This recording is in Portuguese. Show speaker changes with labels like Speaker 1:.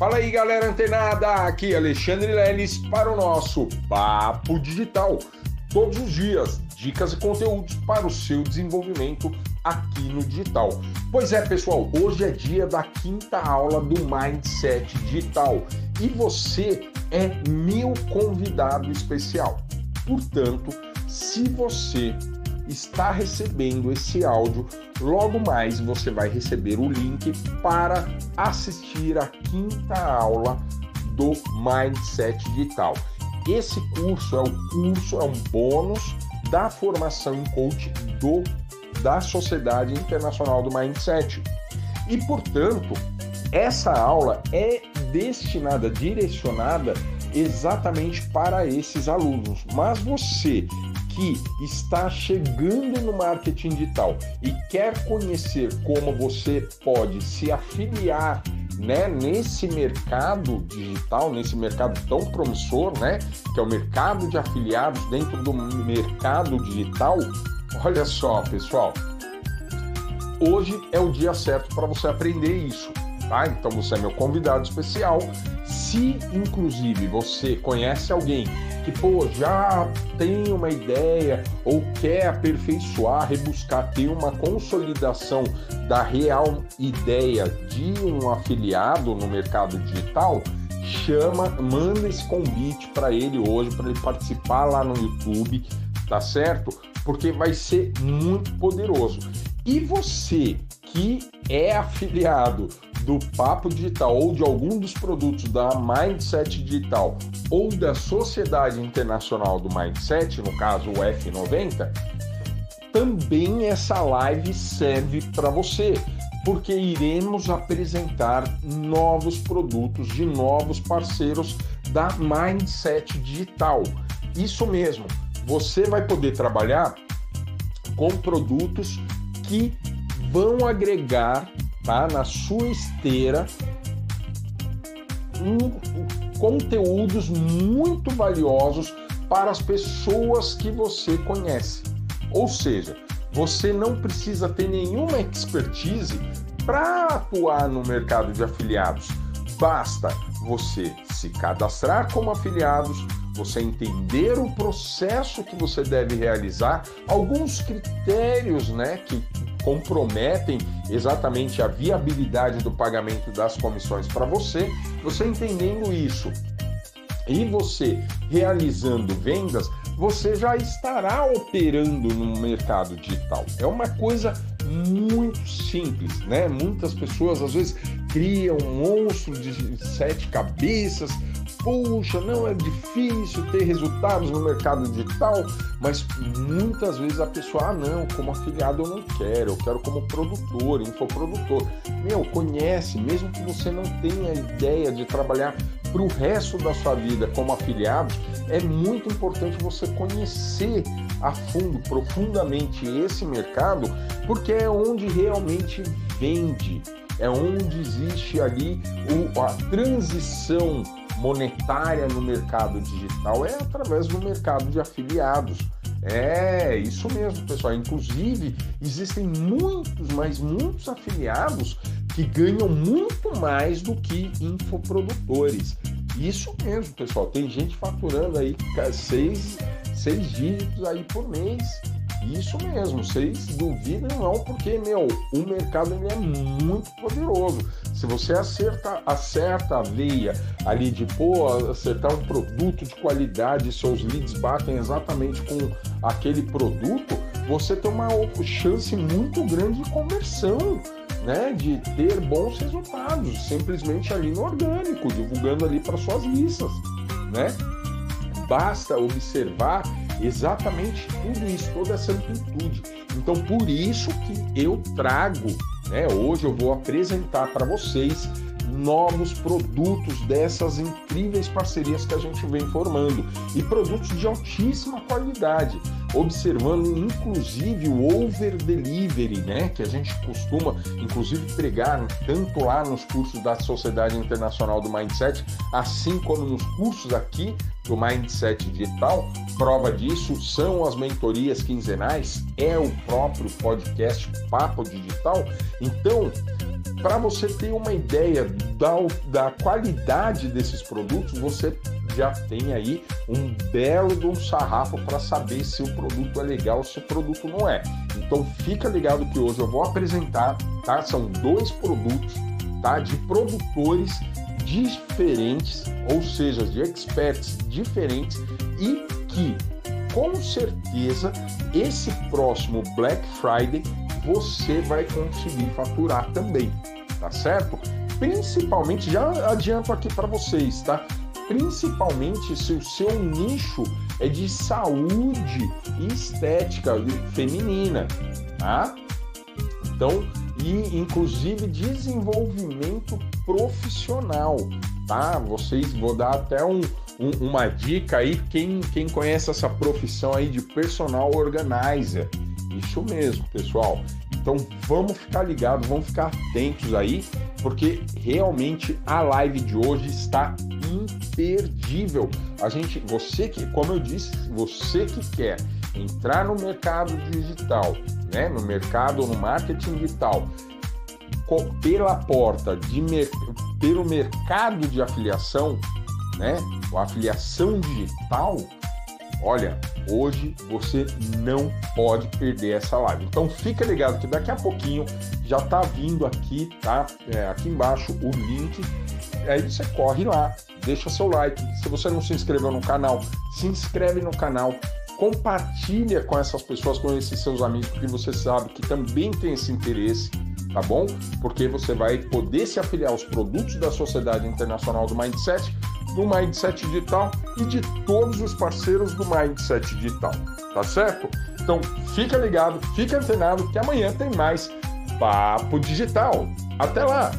Speaker 1: Fala aí, galera antenada! Aqui é Alexandre Leles para o nosso Papo Digital. Todos os dias, dicas e conteúdos para o seu desenvolvimento aqui no digital. Pois é, pessoal, hoje é dia da quinta aula do Mindset Digital e você é meu convidado especial. Portanto, se você está recebendo esse áudio, logo mais você vai receber o link para assistir a quinta aula do Mindset Digital. Esse curso é o curso, é um bônus da formação em coach do da Sociedade Internacional do Mindset. E, portanto, essa aula é destinada, direcionada exatamente para esses alunos. Mas você que está chegando no marketing digital e quer conhecer como você pode se afiliar né, nesse mercado digital, nesse mercado tão promissor, né, que é o mercado de afiliados dentro do mercado digital, olha só, pessoal, hoje é o dia certo para você aprender isso, tá? Então você é meu convidado especial. Se inclusive você conhece alguém que pô, já tem uma ideia ou quer aperfeiçoar, rebuscar, ter uma consolidação da real ideia de um afiliado no mercado digital, chama, manda esse convite para ele hoje para ele participar lá no YouTube, tá certo? Porque vai ser muito poderoso. E você que é afiliado do Papo Digital ou de algum dos produtos da Mindset Digital ou da Sociedade Internacional do Mindset, no caso o F90, também essa live serve para você, porque iremos apresentar novos produtos de novos parceiros da Mindset Digital. Isso mesmo, você vai poder trabalhar com produtos que vão agregar tá, na sua esteira um, conteúdos muito valiosos para as pessoas que você conhece. Ou seja, você não precisa ter nenhuma expertise para atuar no mercado de afiliados. Basta você se cadastrar como afiliados, você entender o processo que você deve realizar, alguns critérios, né, que comprometem exatamente a viabilidade do pagamento das comissões para você, você entendendo isso e você realizando vendas, você já estará operando no mercado digital. É uma coisa muito simples, né? Muitas pessoas às vezes criam um monstro de sete cabeças puxa, não é difícil ter resultados no mercado digital, mas muitas vezes a pessoa, ah, não, como afiliado eu não quero, eu quero como produtor, infoprodutor. Meu, conhece, mesmo que você não tenha ideia de trabalhar para o resto da sua vida como afiliado, é muito importante você conhecer a fundo, profundamente esse mercado, porque é onde realmente vende, é onde existe ali a transição monetária no mercado digital é através do mercado de afiliados. É, isso mesmo, pessoal. Inclusive, existem muitos, mas muitos afiliados que ganham muito mais do que infoprodutores. Isso mesmo, pessoal. Tem gente faturando aí seis, seis dígitos aí por mês. Isso mesmo, vocês duvidam não, porque, meu, o mercado ele é muito poderoso. Se você acerta, acerta a veia ali de, pô, acertar um produto de qualidade, seus leads batem exatamente com aquele produto, você tem uma chance muito grande de conversão, né? De ter bons resultados, simplesmente ali no orgânico, divulgando ali para suas listas, né? Basta observar exatamente tudo isso, toda essa amplitude. Então, por isso que eu trago, né, hoje eu vou apresentar para vocês novos produtos dessas incríveis parcerias que a gente vem formando e produtos de altíssima qualidade, observando inclusive o over delivery, né, que a gente costuma inclusive pregar tanto lá nos cursos da Sociedade Internacional do Mindset, assim como nos cursos aqui do Mindset Digital. Prova disso são as mentorias quinzenais, é o próprio podcast Papo Digital. Então, para você ter uma ideia da, da qualidade desses produtos, você já tem aí um belo de um sarrafo para saber se o produto é legal ou se o produto não é. Então fica ligado que hoje eu vou apresentar, tá? São dois produtos, tá? De produtores diferentes, ou seja, de experts diferentes e que com certeza esse próximo Black Friday você vai conseguir faturar também, tá certo? Principalmente, já adianto aqui para vocês, tá? Principalmente se o seu nicho é de saúde e estética feminina, tá? Então, e inclusive desenvolvimento profissional, tá? Vocês vou dar até um, um, uma dica aí quem quem conhece essa profissão aí de personal organizer. Isso mesmo, pessoal. Então vamos ficar ligados, vamos ficar atentos aí, porque realmente a live de hoje está imperdível. A gente, você que, como eu disse, você que quer entrar no mercado digital, né, no mercado, no marketing digital, pela porta de pelo mercado de afiliação, né, a afiliação digital, olha, hoje você não pode perder essa live. Então fica ligado que daqui a pouquinho já tá vindo aqui, tá? É, aqui embaixo o link. Aí você corre lá, deixa seu like. Se você não se inscreveu no canal, se inscreve no canal, compartilha com essas pessoas, com esses seus amigos, porque você sabe que também tem esse interesse, tá bom? Porque você vai poder se afiliar aos produtos da Sociedade Internacional do Mindset do Mindset Digital e de todos os parceiros do Mindset Digital, tá certo? Então fica ligado, fica antenado que amanhã tem mais Papo Digital. Até lá!